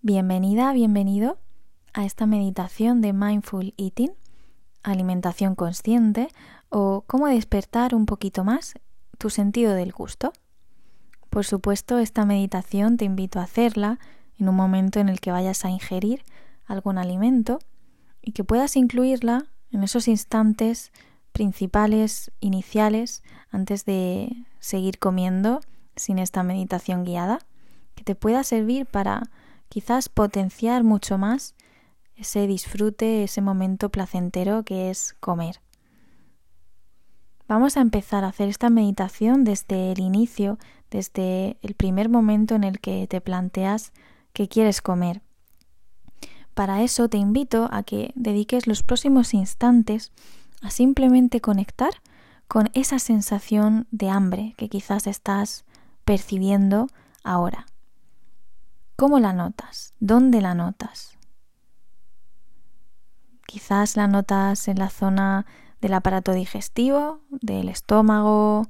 Bienvenida, bienvenido a esta meditación de Mindful Eating, alimentación consciente o cómo despertar un poquito más tu sentido del gusto. Por supuesto, esta meditación te invito a hacerla en un momento en el que vayas a ingerir algún alimento y que puedas incluirla en esos instantes principales, iniciales, antes de seguir comiendo sin esta meditación guiada, que te pueda servir para quizás potenciar mucho más ese disfrute, ese momento placentero que es comer. Vamos a empezar a hacer esta meditación desde el inicio, desde el primer momento en el que te planteas que quieres comer. Para eso te invito a que dediques los próximos instantes a simplemente conectar con esa sensación de hambre que quizás estás percibiendo ahora. ¿Cómo la notas? ¿Dónde la notas? Quizás la notas en la zona del aparato digestivo, del estómago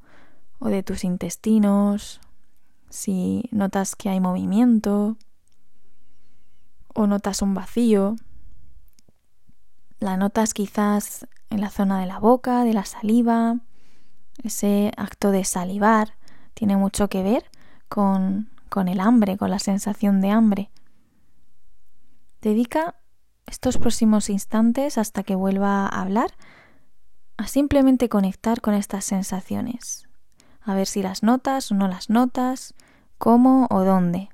o de tus intestinos, si notas que hay movimiento o notas un vacío. La notas quizás en la zona de la boca, de la saliva. Ese acto de salivar tiene mucho que ver con con el hambre, con la sensación de hambre. Dedica estos próximos instantes hasta que vuelva a hablar a simplemente conectar con estas sensaciones, a ver si las notas o no las notas, cómo o dónde.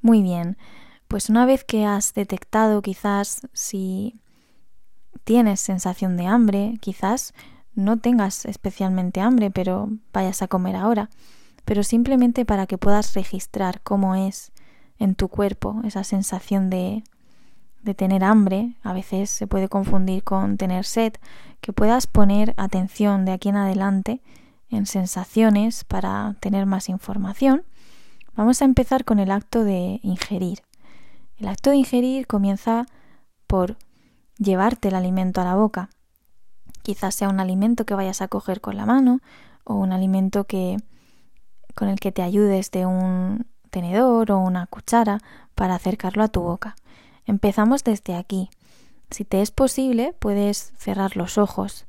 Muy bien. Pues una vez que has detectado quizás si tienes sensación de hambre, quizás no tengas especialmente hambre, pero vayas a comer ahora, pero simplemente para que puedas registrar cómo es en tu cuerpo esa sensación de, de tener hambre, a veces se puede confundir con tener sed, que puedas poner atención de aquí en adelante en sensaciones para tener más información. Vamos a empezar con el acto de ingerir. El acto de ingerir comienza por llevarte el alimento a la boca. Quizás sea un alimento que vayas a coger con la mano o un alimento que con el que te ayudes de un tenedor o una cuchara para acercarlo a tu boca. Empezamos desde aquí. Si te es posible, puedes cerrar los ojos.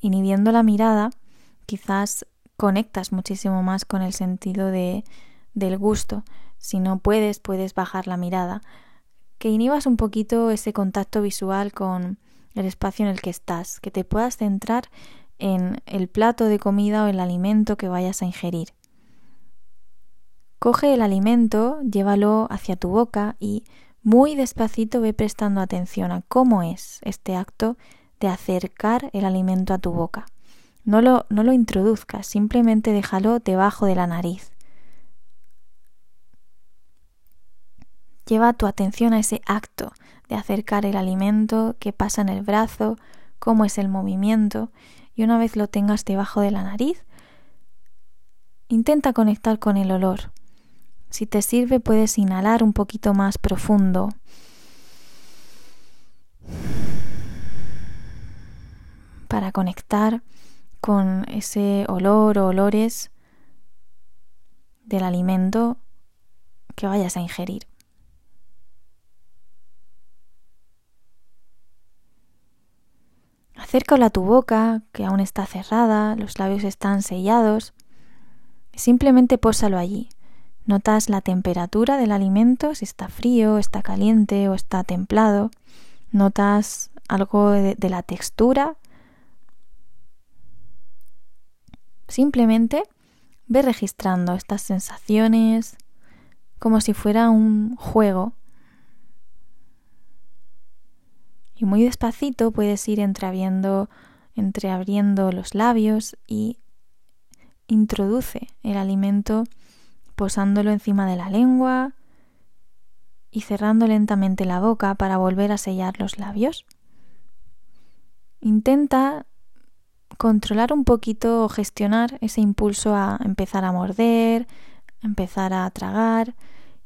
Inhibiendo la mirada, quizás conectas muchísimo más con el sentido de, del gusto. Si no puedes, puedes bajar la mirada que inhibas un poquito ese contacto visual con el espacio en el que estás, que te puedas centrar en el plato de comida o el alimento que vayas a ingerir. Coge el alimento, llévalo hacia tu boca y muy despacito ve prestando atención a cómo es este acto de acercar el alimento a tu boca. No lo, no lo introduzcas, simplemente déjalo debajo de la nariz. Lleva tu atención a ese acto de acercar el alimento que pasa en el brazo, cómo es el movimiento, y una vez lo tengas debajo de la nariz, intenta conectar con el olor. Si te sirve puedes inhalar un poquito más profundo. Para conectar con ese olor o olores del alimento que vayas a ingerir. Acércalo a tu boca, que aún está cerrada, los labios están sellados. Simplemente pósalo allí. Notas la temperatura del alimento, si está frío, está caliente o está templado. Notas algo de, de la textura. Simplemente ve registrando estas sensaciones como si fuera un juego Y muy despacito puedes ir entreabriendo, los labios y introduce el alimento posándolo encima de la lengua y cerrando lentamente la boca para volver a sellar los labios. Intenta controlar un poquito o gestionar ese impulso a empezar a morder, empezar a tragar.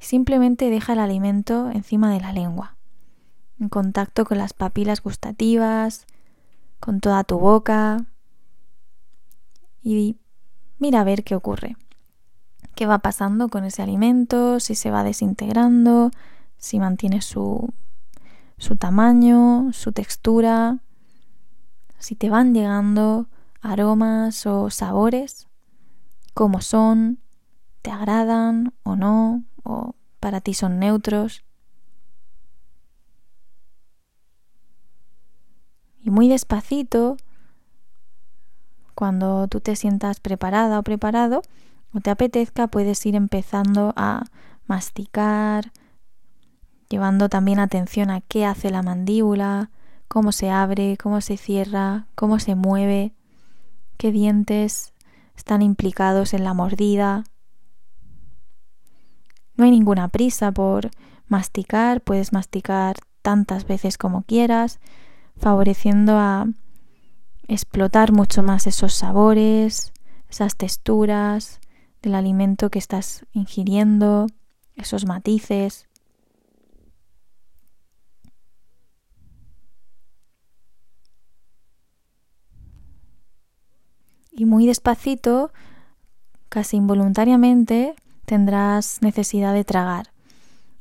Simplemente deja el alimento encima de la lengua en contacto con las papilas gustativas, con toda tu boca y mira a ver qué ocurre. ¿Qué va pasando con ese alimento? Si se va desintegrando, si mantiene su, su tamaño, su textura, si te van llegando aromas o sabores, cómo son, te agradan o no, o para ti son neutros. Y muy despacito, cuando tú te sientas preparada o preparado o te apetezca, puedes ir empezando a masticar, llevando también atención a qué hace la mandíbula, cómo se abre, cómo se cierra, cómo se mueve, qué dientes están implicados en la mordida. No hay ninguna prisa por masticar, puedes masticar tantas veces como quieras, favoreciendo a explotar mucho más esos sabores, esas texturas del alimento que estás ingiriendo, esos matices. Y muy despacito, casi involuntariamente, tendrás necesidad de tragar.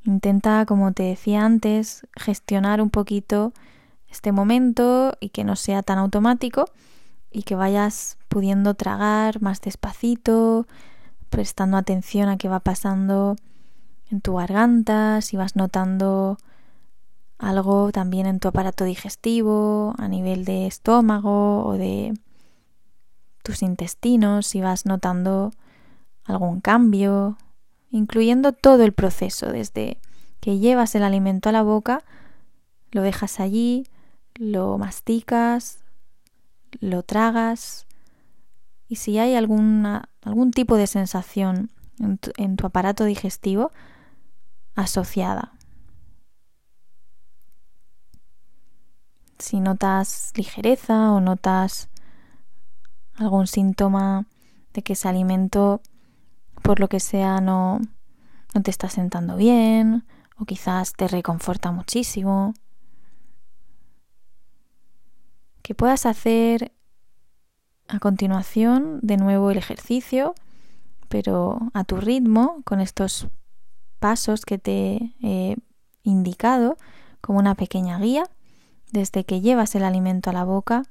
Intenta, como te decía antes, gestionar un poquito este momento y que no sea tan automático y que vayas pudiendo tragar más despacito, prestando atención a qué va pasando en tu garganta, si vas notando algo también en tu aparato digestivo, a nivel de estómago o de tus intestinos, si vas notando algún cambio, incluyendo todo el proceso, desde que llevas el alimento a la boca, lo dejas allí, lo masticas, lo tragas y si hay alguna, algún tipo de sensación en tu, aparato digestivo asociada. Si notas ligereza o notas algún síntoma de que ese alimento por lo que sea no, no te está sentando bien o quizás te reconforta muchísimo. Que puedas hacer a continuación de nuevo el ejercicio, pero a tu ritmo, con estos pasos que te he indicado como una pequeña guía, desde que llevas el alimento a la boca,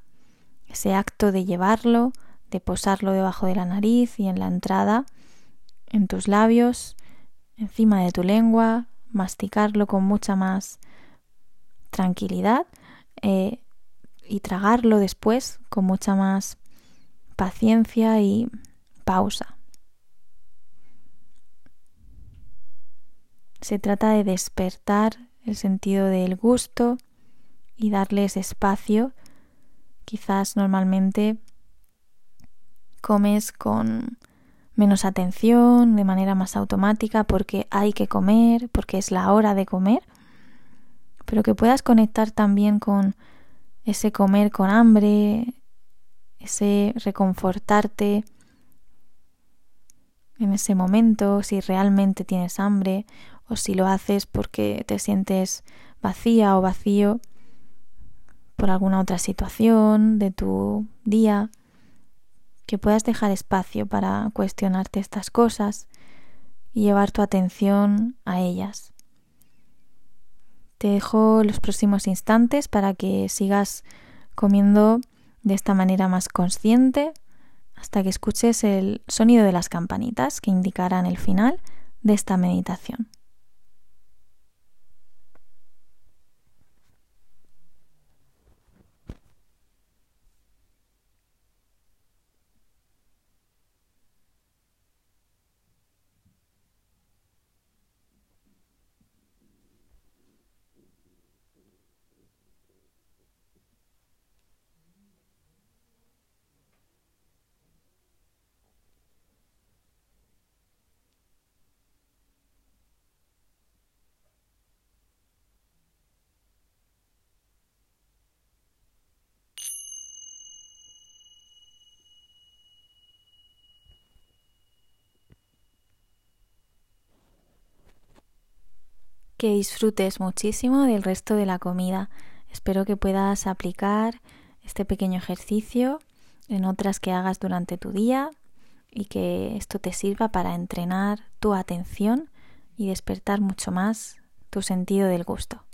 ese acto de llevarlo, de posarlo debajo de la nariz y en la entrada en tus labios, encima de tu lengua, masticarlo con mucha más tranquilidad eh, y tragarlo después con mucha más paciencia y pausa. Se trata de despertar el sentido del gusto y darles espacio. Quizás normalmente comes con menos atención, de manera más automática, porque hay que comer, porque es la hora de comer, pero que puedas conectar también con ese comer con hambre, ese reconfortarte en ese momento, si realmente tienes hambre o si lo haces porque te sientes vacía o vacío por alguna otra situación de tu día que puedas dejar espacio para cuestionarte estas cosas y llevar tu atención a ellas. Te dejo los próximos instantes para que sigas comiendo de esta manera más consciente hasta que escuches el sonido de las campanitas que indicarán el final de esta meditación. Que disfrutes muchísimo del resto de la comida. Espero que puedas aplicar este pequeño ejercicio en otras que hagas durante tu día y que esto te sirva para entrenar tu atención y despertar mucho más tu sentido del gusto.